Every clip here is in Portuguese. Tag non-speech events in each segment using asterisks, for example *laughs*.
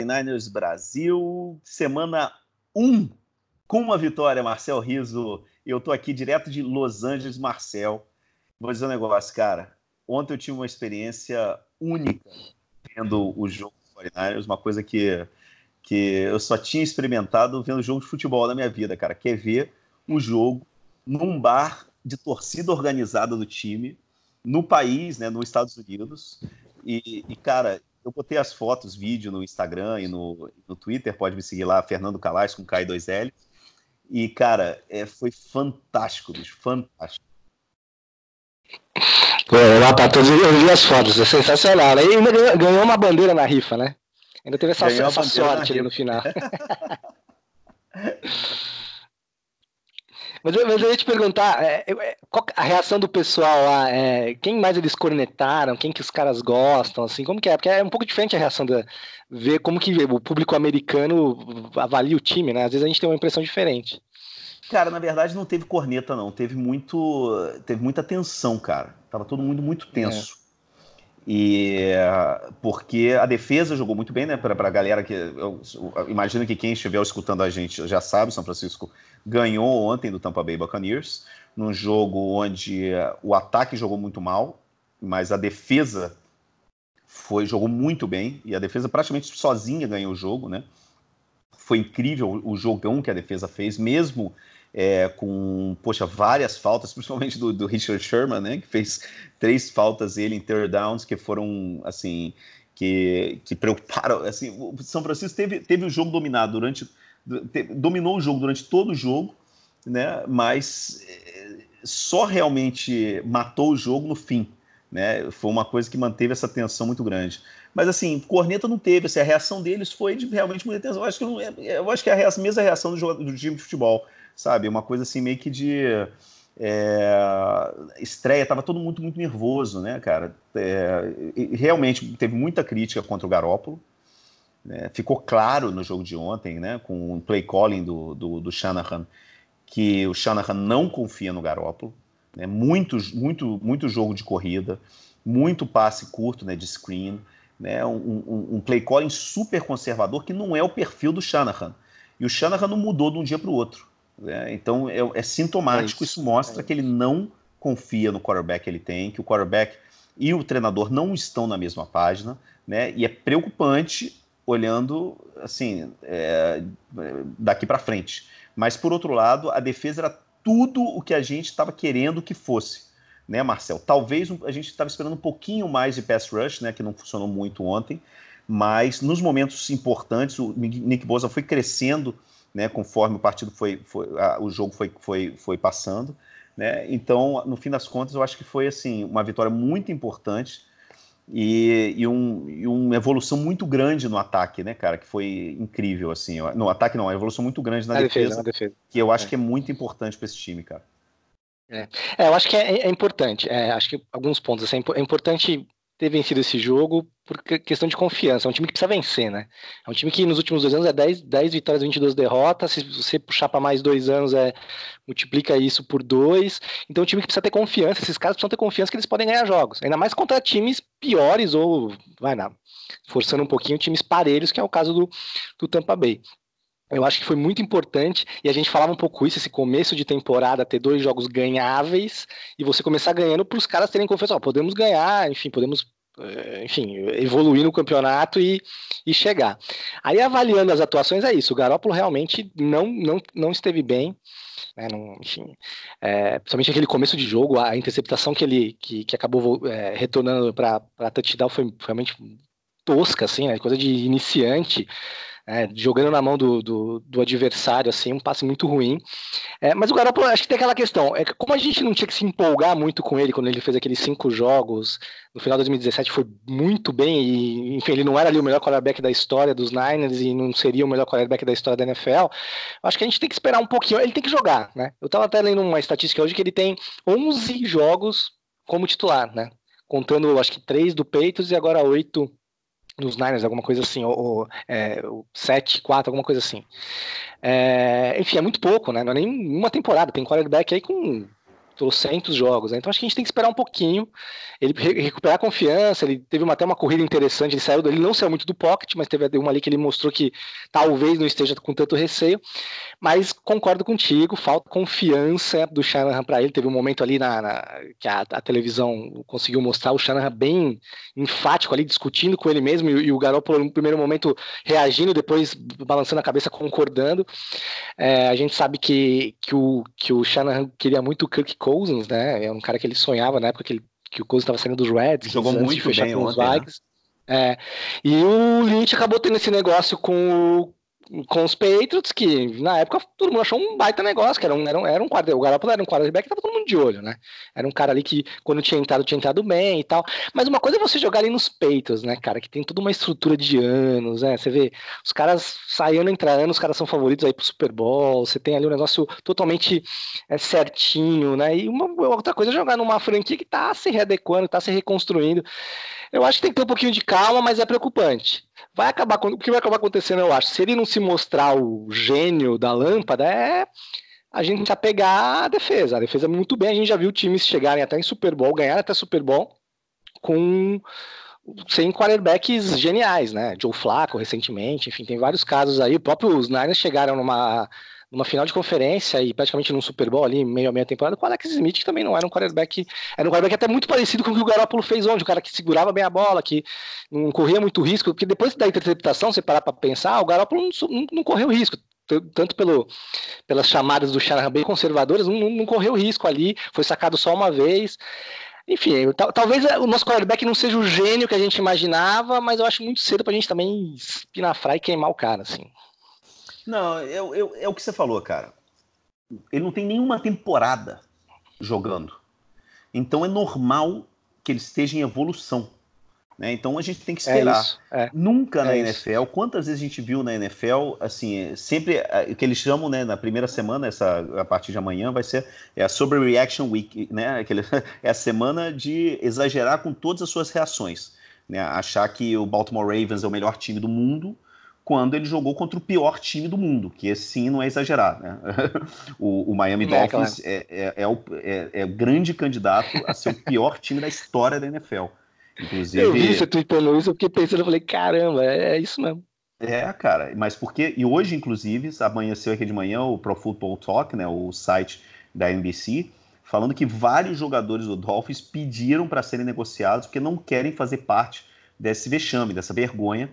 49ers Brasil, semana 1, com uma vitória, Marcel Riso. Eu tô aqui direto de Los Angeles, Marcel. Vou dizer um negócio, cara. Ontem eu tive uma experiência única vendo o jogo do 49ers, uma coisa que, que eu só tinha experimentado vendo jogo de futebol na minha vida, cara. Quer ver o jogo num bar de torcida organizada do time, no país, né, nos Estados Unidos. E, e, cara, eu botei as fotos, vídeo no Instagram e no, no Twitter, pode me seguir lá, Fernando Calais com K2L. E, cara, é, foi fantástico, bicho, fantástico. Pô, lá para todos, eu vi as fotos, é sensacional. E ainda ganhou, ganhou, uma bandeira na rifa, né? Ainda teve essa, essa sorte ali no final. *laughs* Mas eu, mas eu ia te perguntar, é, é, qual a reação do pessoal lá? É, quem mais eles cornetaram? Quem que os caras gostam? Assim, como que é? Porque é um pouco diferente a reação da ver como que o público americano avalia o time, né? Às vezes a gente tem uma impressão diferente. Cara, na verdade não teve corneta não, teve muito, teve muita tensão, cara. Tava todo mundo muito tenso. É. E porque a defesa jogou muito bem, né? Para a galera que eu, eu, imagino que quem estiver escutando a gente já sabe, São Francisco ganhou ontem do Tampa Bay Buccaneers, num jogo onde o ataque jogou muito mal, mas a defesa foi jogou muito bem e a defesa praticamente sozinha ganhou o jogo, né? Foi incrível o jogão que a defesa fez, mesmo é, com, poxa, várias faltas, *laughs* principalmente do, do, Richard Sherman, né, que fez três faltas ele em third downs que foram, assim, que, que preocuparam, assim, o São Francisco teve, teve o jogo dominado durante, dominou o jogo durante todo o jogo, né, mas é, só realmente matou o jogo no fim, né, foi uma coisa que manteve essa tensão muito grande. Mas assim, Corneta não teve, assim, a reação deles foi de realmente muita tensão. Eu acho que, não, é, eu acho que é a reação, mesma reação do, do time de futebol sabe? Uma coisa assim meio que de é, estreia, tava todo mundo muito nervoso, né, cara? É, realmente teve muita crítica contra o Garópolo. Né? Ficou claro no jogo de ontem, né, com o play calling do, do, do Shanahan, que o Shanahan não confia no Garópolo. Né? Muito, muito, muito jogo de corrida, muito passe curto né, de screen, né? um, um, um play calling super conservador que não é o perfil do Shanahan. E o Shanahan não mudou de um dia para o outro. É, então é, é sintomático, é isso, isso, mostra é que ele não confia no quarterback que ele tem, que o quarterback e o treinador não estão na mesma página, né? E é preocupante olhando assim é, daqui para frente. Mas por outro lado, a defesa era tudo o que a gente estava querendo que fosse, né, Marcel? Talvez a gente estava esperando um pouquinho mais de pass rush, né, que não funcionou muito ontem, mas nos momentos importantes o Nick Bosa foi crescendo né, conforme o partido foi, foi a, o jogo foi, foi, foi passando, né? Então, no fim das contas, eu acho que foi assim uma vitória muito importante e, e, um, e uma evolução muito grande no ataque, né, cara? Que foi incrível, assim. No ataque não, uma evolução muito grande na, defesa, defesa, defesa, que eu acho é. que é muito importante para esse time, cara. É. é. eu acho que é, é importante. É, acho que alguns pontos. Assim, é importante ter vencido esse jogo por questão de confiança. É um time que precisa vencer, né? É um time que nos últimos dois anos é 10, 10 vitórias, 22 derrotas. Se você puxar para mais dois anos, é multiplica isso por dois. Então, é um time que precisa ter confiança. Esses caras precisam ter confiança que eles podem ganhar jogos. Ainda mais contra times piores ou, vai lá, forçando um pouquinho, times parelhos, que é o caso do, do Tampa Bay. Eu acho que foi muito importante, e a gente falava um pouco isso, esse começo de temporada, ter dois jogos ganháveis, e você começar ganhando para os caras terem confiança, ó, podemos ganhar, enfim, podemos, eh, enfim, evoluir no campeonato e, e chegar. Aí, avaliando as atuações, é isso, o Garópolo realmente não, não, não esteve bem, né, não, enfim, é, principalmente aquele começo de jogo, a interceptação que ele que, que acabou é, retornando para touchdown foi realmente tosca, assim, né, coisa de iniciante, é, jogando na mão do, do, do, adversário, assim, um passe muito ruim. É, mas o Garoppolo, acho que tem aquela questão, é que como a gente não tinha que se empolgar muito com ele quando ele fez aqueles cinco jogos, no final de 2017 foi muito bem, e enfim, ele não era ali o melhor quarterback da história dos Niners e não seria o melhor quarterback da história da NFL, acho que a gente tem que esperar um pouquinho, ele tem que jogar, né? Eu tava até lendo uma estatística hoje que ele tem 11 jogos como titular, né? Contando, acho que três do Peitos e agora oito nos Niners, alguma coisa assim, ou, ou é, 7, 4, alguma coisa assim. É, enfim, é muito pouco, né? Não é nem uma temporada. Tem quarterback aí com trocentos jogos. Né? Então acho que a gente tem que esperar um pouquinho, ele recuperar a confiança, ele teve uma, até uma corrida interessante, ele saiu ele não saiu muito do pocket, mas teve uma ali que ele mostrou que talvez não esteja com tanto receio, mas concordo contigo, falta confiança do Shanahan para ele, teve um momento ali na, na que a, a, televisão conseguiu mostrar o Shanahan bem enfático ali, discutindo com ele mesmo, e, e o Garoppolo no primeiro momento reagindo, depois balançando a cabeça, concordando, é, a gente sabe que, que, o, que o Shanahan queria muito o Kirk Cousins, né? É um cara que ele sonhava na época que, ele, que o Cousins estava saindo dos Reds. Jogou muito bem com ontem, os né? Vikings. Né? É, e o Lynch acabou tendo esse negócio com com os Patriots, que na época todo mundo achou um baita negócio, que era um, era um, era um quarterback, o Garoppolo era um quarterback que tava todo mundo de olho, né? Era um cara ali que quando tinha entrado, tinha entrado bem e tal. Mas uma coisa é você jogar ali nos Patriots, né, cara, que tem toda uma estrutura de anos, né? Você vê, os caras saindo entra anos, os caras são favoritos aí pro Super Bowl, você tem ali um negócio totalmente é, certinho, né? E uma outra coisa é jogar numa franquia que tá se readequando, tá se reconstruindo. Eu acho que tem que ter um pouquinho de calma, mas é preocupante. Vai acabar, o que vai acabar acontecendo, eu acho, se ele não se mostrar o gênio da lâmpada, é a gente apegar à defesa. A defesa é muito bem, a gente já viu times chegarem até em Super Bowl, ganhar até Super Bowl com sem quarterbacks geniais, né? Joe Flacco recentemente, enfim, tem vários casos aí. O próprio os Niners chegaram numa numa final de conferência e praticamente num Super Bowl ali, meio a meia temporada, com o Alex Smith, que também não era um quarterback, era um quarterback até muito parecido com o que o Garoppolo fez ontem, o cara que segurava bem a bola, que não corria muito risco, porque depois da interceptação, você parar para pensar, o Garoppolo não, não, não correu risco, tanto pelo, pelas chamadas do Shanahan bem conservadoras, não, não, correu risco ali, foi sacado só uma vez. Enfim, talvez o nosso quarterback não seja o gênio que a gente imaginava, mas eu acho muito cedo pra gente também espinafrar e queimar o cara, assim. Não, eu, eu, é o que você falou, cara. Ele não tem nenhuma temporada jogando. Então é normal que ele esteja em evolução. Né? Então a gente tem que é esperar. É isso, é. Nunca é na isso. NFL, quantas vezes a gente viu na NFL, assim, sempre o que eles chamam, né, na primeira semana, essa a partir de amanhã vai ser é a Sobre Reaction Week, né? *laughs* Aquele, é a semana de exagerar com todas as suas reações, né? Achar que o Baltimore Ravens é o melhor time do mundo quando ele jogou contra o pior time do mundo, que sim não é exagerar. Né? *laughs* o, o, Miami é, Dolphins claro. é, é, é, o, é, é, o grande candidato a ser o pior time da história da NFL. Inclusive, eu vi você tweetando isso, eu fiquei pensando, eu falei, caramba, é, é isso mesmo. É, cara, mas porque. E hoje, inclusive, amanheceu aqui de manhã o Pro Football Talk, né, o site da NBC, falando que vários jogadores do Dolphins pediram para serem negociados porque não querem fazer parte desse vexame, dessa vergonha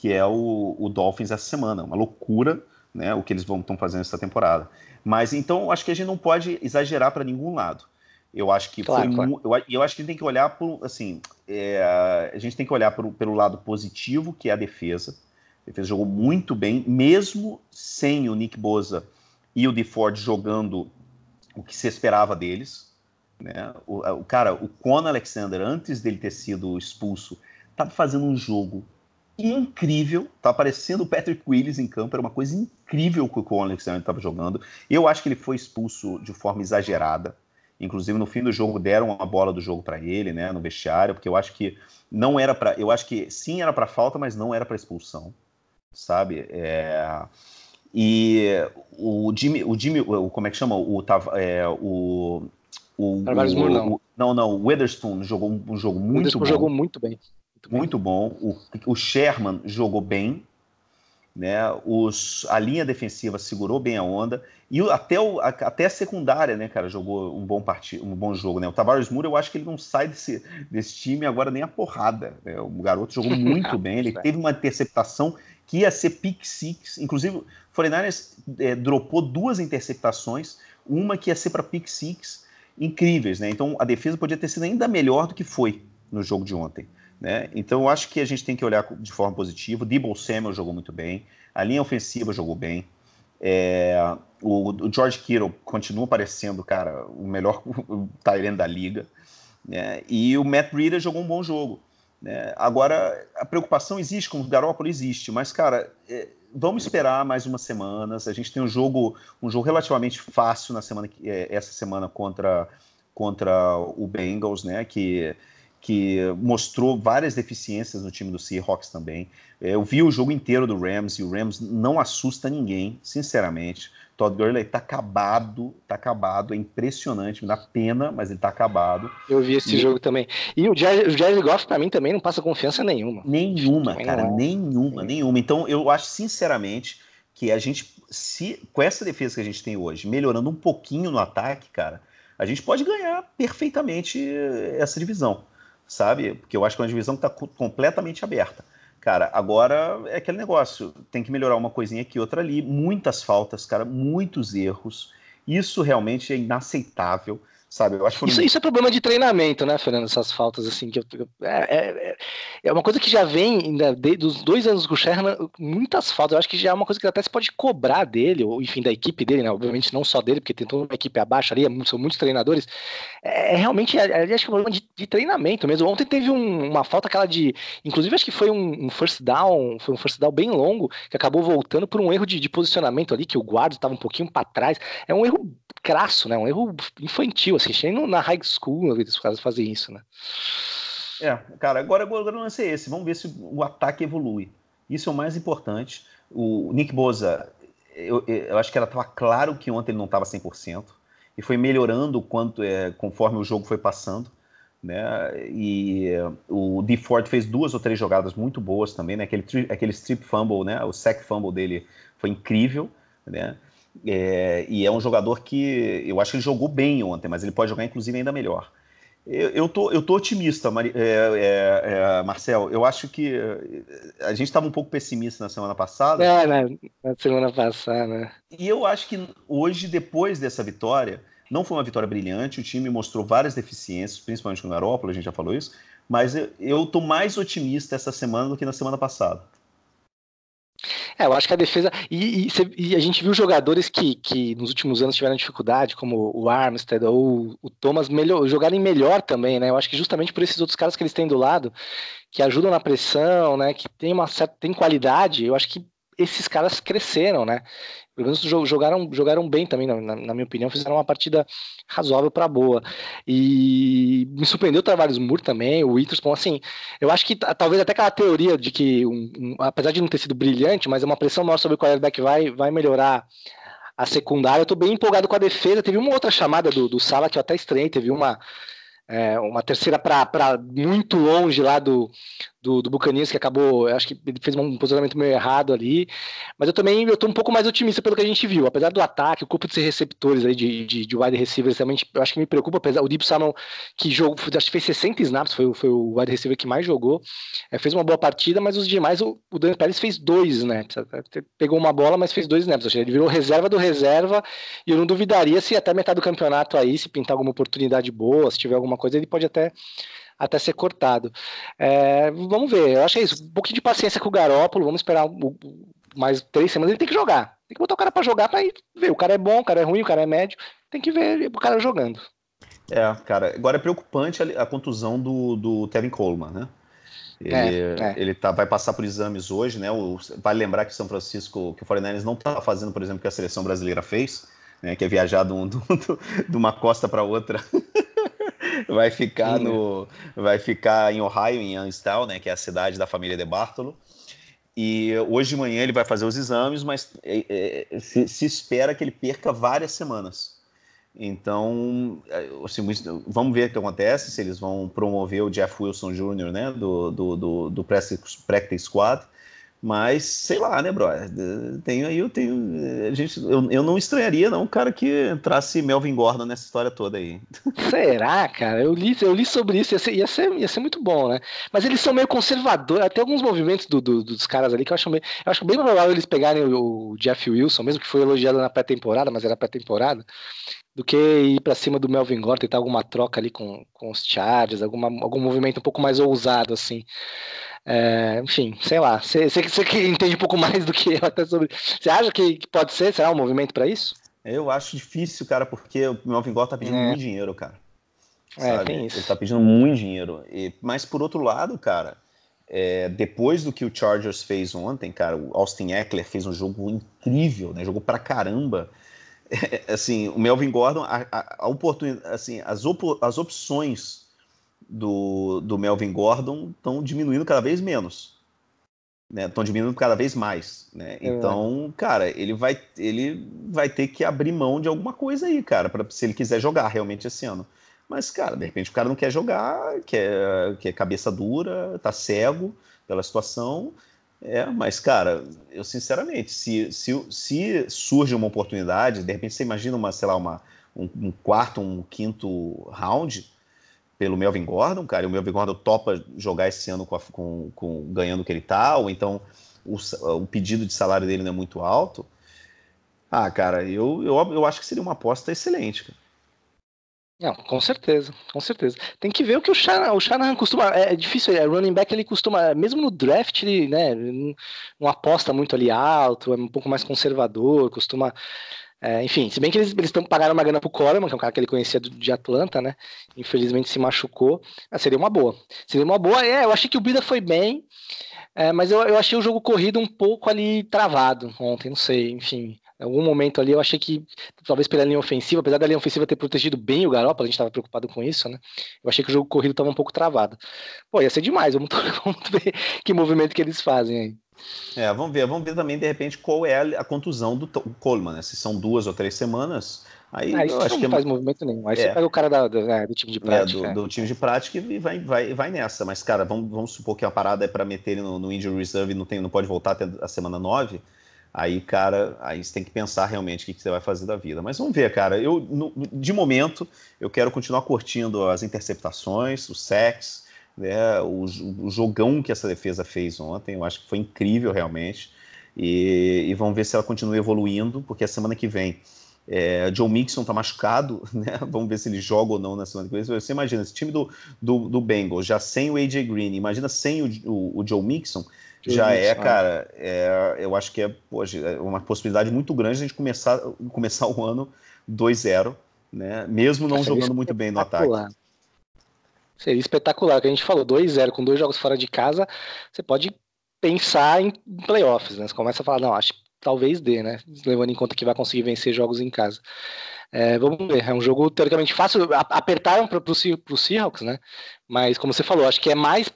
que é o, o Dolphins essa semana. Uma loucura né, o que eles estão fazendo essa temporada. Mas então acho que a gente não pode exagerar para nenhum lado. Eu acho que claro, claro. Eu, eu, acho que a gente tem que olhar por assim, é, a gente tem que olhar por, pelo lado positivo que é a defesa. A defesa jogou muito bem, mesmo sem o Nick Boza e o DeFord jogando o que se esperava deles. Né? O, o cara, o Con Alexander, antes dele ter sido expulso, estava fazendo um jogo incrível. Tá aparecendo o Patrick Willis em campo, era uma coisa incrível que o Alexander estava jogando. Eu acho que ele foi expulso de forma exagerada. Inclusive no fim do jogo deram a bola do jogo para ele, né, no vestiário, porque eu acho que não era para, eu acho que sim era para falta, mas não era para expulsão, sabe? É... E o Jimmy, o Jimmy, o, como é que chama? O é, o o, o, não. não, não, o Witherspoon jogou um, um jogo muito o bom. jogou muito bem. Muito bom. O, o Sherman jogou bem. Né? Os, a linha defensiva segurou bem a onda. E até, o, a, até a secundária, né, cara, jogou um bom, part, um bom jogo. Né? O Tavares Moura, eu acho que ele não sai desse, desse time agora nem a porrada. Né? O garoto jogou *laughs* muito bem. Ele teve uma interceptação que ia ser pick six. Inclusive, o 49ers é, dropou duas interceptações. Uma que ia ser para pick six. Incríveis, né? Então a defesa podia ter sido ainda melhor do que foi no jogo de ontem. Né? Então eu acho que a gente tem que olhar de forma positiva. Debo Samuel jogou muito bem, a linha ofensiva jogou bem. É, o, o, George Kittle continua parecendo, cara, o melhor *laughs* Tyrant da liga. Né? E o Matt Breida jogou um bom jogo. Né? Agora, a preocupação existe com o Garoppolo, existe, mas, cara, é, vamos esperar mais umas semanas. A gente tem um jogo, um jogo relativamente fácil na semana, é, essa semana contra, contra o Bengals, né? Que que mostrou várias deficiências no time do Seahawks também. É, eu vi o jogo inteiro do Rams e o Rams não assusta ninguém, sinceramente. Todd Gurley tá acabado, tá acabado, é impressionante, me dá pena, mas ele tá acabado. Eu vi esse e... jogo também. E o Jared, Goff, pra mim, também não passa confiança nenhuma. Nenhuma, cara, não. nenhuma, nenhuma. Então, eu acho, sinceramente, que a gente, se com essa defesa que a gente tem hoje, melhorando um pouquinho no ataque, cara, a gente pode ganhar perfeitamente essa divisão, sabe? Porque eu acho que é uma divisão que tá completamente aberta. Cara, agora é aquele negócio, tem que melhorar uma coisinha aqui, outra ali, muitas faltas, cara, muitos erros. Isso realmente é inaceitável sabe? Eu acho isso, isso, é problema de treinamento, né, Fernando? Essas faltas, assim, que eu, é, é, é, uma coisa que já vem ainda dos dois anos com o Sherman, muitas faltas. Eu acho que já é uma coisa que até se pode cobrar dele, ou enfim, da equipe dele, né? Obviamente não só dele, porque tem toda uma equipe abaixo ali, é são muitos treinadores. É, é realmente, é, acho que é um problema de, de, treinamento mesmo. Ontem teve um, uma falta aquela de, inclusive acho que foi um, um, first down, foi um first down bem longo, que acabou voltando por um erro de, de posicionamento ali, que o guarda estava um pouquinho para trás. É um erro crasso, né? Um erro infantil, assim, achei na high school os caras fazem isso, né? É, cara, agora, agora não é esse. Vamos ver se o ataque evolui. Isso é o mais importante. O Nick Boza, eu, eu acho que ela estava claro que ontem ele não estava 100% e foi melhorando quanto é, conforme o jogo foi passando. Né? E o D Ford fez duas ou três jogadas muito boas também, né? Aquele, aquele strip fumble, né? O sack fumble dele foi incrível, né? É, e é um jogador que eu acho que ele jogou bem ontem, mas ele pode jogar inclusive ainda melhor. Eu, eu, tô, eu tô otimista, Mari, é, é, é Marcel. Eu acho que a gente estava um pouco pessimista na semana passada. É, né? na semana passada. E eu acho que hoje, depois dessa vitória, não foi uma vitória brilhante. O time mostrou várias deficiências, principalmente no Garópolo, a gente já falou isso. Mas eu, eu tô mais otimista essa semana do que na semana passada. É, eu acho que a defesa. E, e, e, a gente viu jogadores que, que nos últimos anos tiveram dificuldade, como o Armstead ou o Thomas, melhor, jogarem melhor também, né? Eu acho que justamente por esses outros caras que eles têm do lado, que ajudam na pressão, né? Que tem uma certa tem qualidade, eu acho que esses caras cresceram, né? Menos jogaram, jogaram bem também, na, na minha opinião, fizeram uma partida razoável para boa. E me surpreendeu o Travares Moore também, o Witherspoon, assim, eu acho que talvez até aquela teoria de que, um, um, apesar de não ter sido brilhante, mas é uma pressão maior sobre o quarterback vai, vai melhorar a secundária. Eu tô bem empolgado com a defesa. Teve uma outra chamada do, do Sala que eu até estranhei, teve uma é, uma terceira para muito longe lá do, do, do Buccaneers, que acabou, acho que ele fez um posicionamento meio errado ali, mas eu também eu um pouco mais otimista pelo que a gente viu, apesar do ataque, o corpo de receptores aí de, de, de wide receivers realmente, eu acho que me preocupa, apesar o Deep Salmon, que jogou, acho que fez 60 snaps, foi, foi o wide receiver que mais jogou, é, fez uma boa partida, mas os demais, o, o Dan Pérez fez dois snaps, pegou uma bola, mas fez dois snaps, ele virou reserva do reserva, e eu não duvidaria se até metade do campeonato aí, se pintar alguma oportunidade boa, se tiver alguma coisa, ele pode até até ser cortado. É, vamos ver, eu acho que é isso. Um pouquinho de paciência com o Garópolo, vamos esperar mais três semanas. Ele tem que jogar. Tem que botar o cara para jogar para ver. O cara é bom, o cara é ruim, o cara é médio. Tem que ver o cara jogando. É, cara, agora é preocupante a, a contusão do, do Tevin Coleman, né? Ele, é, é. ele tá, vai passar por exames hoje, né? O, vale lembrar que o São Francisco, que o 49ers não está fazendo, por exemplo, o que a seleção brasileira fez, né? Que é viajar de, um, *laughs* de uma costa para outra *laughs* vai ficar no, vai ficar em Ohio, em Youngstown, né, que é a cidade da família de Bartolo. E hoje de manhã ele vai fazer os exames, mas é, é, se, se, espera que ele perca várias semanas. Então, é, assim, vamos ver o que acontece, se eles vão promover o Jeff Wilson Jr., né, do, do, do, do Practice Squad, mas, sei lá, né, brother? Tenho aí, eu tenho. A gente, eu, eu não estranharia, não, o cara que entrasse Melvin Gordon nessa história toda aí. *laughs* Será, cara? Eu li, eu li sobre isso, ia ser, ia ser, ia ser muito bom, né? Mas eles são meio conservadores, até alguns movimentos do, do, dos caras ali que eu acho, meio, eu acho bem provável eles pegarem o, o Jeff Wilson, mesmo que foi elogiado na pré-temporada, mas era pré-temporada, do que ir para cima do Melvin Gordon, tentar alguma troca ali com, com os Chargers, alguma, algum movimento um pouco mais ousado, assim. É, enfim, sei lá. Você que entende um pouco mais do que eu até sobre. Você acha que, pode ser? Será um movimento para isso? Eu acho difícil, cara, porque o Melvin Gordon tá pedindo é. muito dinheiro, cara. É, tem isso. Ele tá pedindo muito dinheiro. E, mas por outro lado, cara, é, depois do que o Chargers fez ontem, cara, o Austin Eckler fez um jogo incrível, né? Jogou pra caramba. É, *laughs* assim, o Melvin Gordon, a, a, a oportunidade, assim, as, op, as opções do, do Melvin Gordon estão diminuindo cada vez menos. Estão né? diminuindo cada vez mais. Né? É. Então, cara, ele vai, ele vai ter que abrir mão de alguma coisa aí, cara, pra, se ele quiser jogar realmente esse ano. Mas, cara, de repente o cara não quer jogar, quer, quer cabeça dura, tá cego pela situação. É, mas, cara, eu sinceramente, se, se, se surge uma oportunidade, de repente você imagina uma, sei lá, uma, um, um quarto, um quinto round pelo Melvin Gordon, cara, e o Melvin Gordon topa jogar esse ano com, a, com, com ganhando o que ele tá, ou então o, o, pedido de salário dele não é muito alto. Ah, cara, eu, eu, eu acho que seria uma aposta excelente, cara. Não, com certeza, com certeza. Tem que ver o que o Shanahan, o Shanahan costuma. É, é difícil, é, running back ele costuma, mesmo no draft, ele né, não aposta muito ali alto, é um pouco mais conservador, costuma. É, enfim, se bem que eles, eles pagaram uma grana pro Coleman, que é um cara que ele conhecia do, de Atlanta, né? Infelizmente se machucou. Ah, seria uma boa. Seria uma boa. É, eu achei que o Bida foi bem, é, mas eu, eu achei o jogo corrido um pouco ali travado ontem, não sei, enfim. Em algum momento ali eu achei que, talvez pela linha ofensiva, apesar da linha ofensiva ter protegido bem o Garoppolo, a gente estava preocupado com isso, né? Eu achei que o jogo corrido estava um pouco travado. Pô, ia ser demais, vamos, *laughs* vamos ver que movimento que eles fazem aí. É, vamos ver, vamos ver também de repente qual é a, contusão do Coleman, né? Se são duas ou três semanas, aí ah, eu acho não que é faz é... movimento nenhum. Aí é. você pega o cara da, do, é, do time de prática. É, do, do, time de prática e vai, vai, vai nessa. Mas, cara, vamos, vamos supor que a parada é para meter ele no, no injury reserve e não, tem, não pode voltar até a semana 9 aí, cara, aí você tem que pensar realmente o que, que você vai fazer da vida. Mas vamos ver, cara. Eu, no, de momento, eu quero continuar curtindo as interceptações, o sex, né, o, o, jogão que essa defesa fez ontem. Eu acho que foi incrível, realmente. E, e vamos ver se ela continua evoluindo, porque a semana que vem. É, Joe Mixon tá machucado, *laughs* né? Vamos ver se ele joga ou não na semana que vem. Você imagina, esse time do, do, do Bengals, já sem o AJ Green, imagina sem o, o, o Joe Mixon, já é, cara, é, eu acho que é poxa, é uma possibilidade muito grande de a gente começar, *laughs* começar o ano 2-0, né? Mesmo não jogando muito bem no ataque. Seria espetacular, que a gente falou, 2-0 com dois jogos fora de casa, você pode pensar em playoffs, né? Você começa a falar, não, acho que talvez dê, né? Levando em conta que vai conseguir vencer jogos em casa. É, vamos ver, é um jogo teoricamente fácil. Apertaram para o Seahawks, né? Mas como você falou, acho que é mais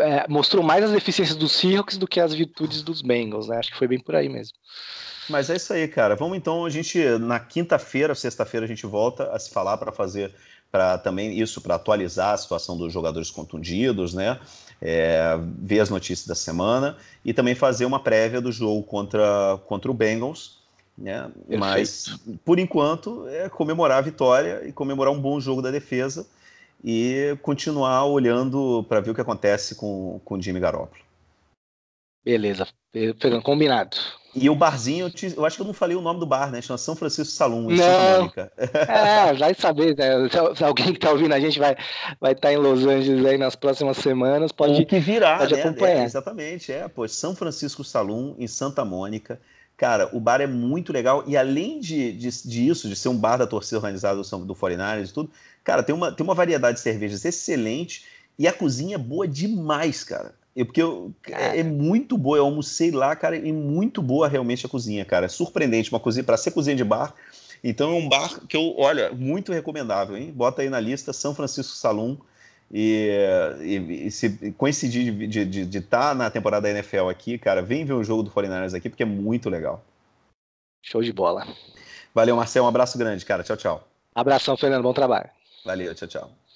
é, mostrou mais as deficiências dos Seahawks do que as virtudes dos Bengals, né? Acho que foi bem por aí mesmo. Mas é isso aí, cara. Vamos então, a gente na quinta-feira, sexta-feira a gente volta a se falar para fazer para também isso para atualizar a situação dos jogadores contundidos, né? É, ver as notícias da semana e também fazer uma prévia do jogo contra, contra o Bengals, né? Mas por enquanto é comemorar a vitória e comemorar um bom jogo da defesa e continuar olhando para ver o que acontece com, com o Jimmy Garoppolo. Beleza, pegando combinado. E o barzinho, eu, acho que eu não falei o nome do bar, né? Chama São Francisco Salum, em não. Santa Mônica. *laughs* É, vai saber, né? Se, alguém que tá ouvindo a gente vai estar vai tá em Los Angeles aí nas próximas semanas, pode, o que virar, pode né? acompanhar. É, exatamente, é, pô, São Francisco Salum, em Santa Mônica. Cara, o bar é muito legal e além de, de, disso, de ser um bar da torcida organizada do, do 49 e tudo, cara, tem uma, tem uma variedade de cervejas excelente e a cozinha é boa demais, cara. Eu, porque eu, é, é, muito boa, eu almocei lá, cara, e muito boa realmente a cozinha, cara. É surpreendente, uma cozinha, para ser cozinha de bar. Então é um bar que eu, olha, muito recomendável, hein? Bota aí na lista São Francisco Salum. E, e, e, se coincidir de estar tá na temporada da NFL aqui, cara, vem ver o jogo do 49ers aqui, porque é muito legal. Show de bola. Valeu, Marcel. Um abraço grande, cara. Tchau, tchau. Abração, Fernando. Bom trabalho. Valeu, tchau, tchau.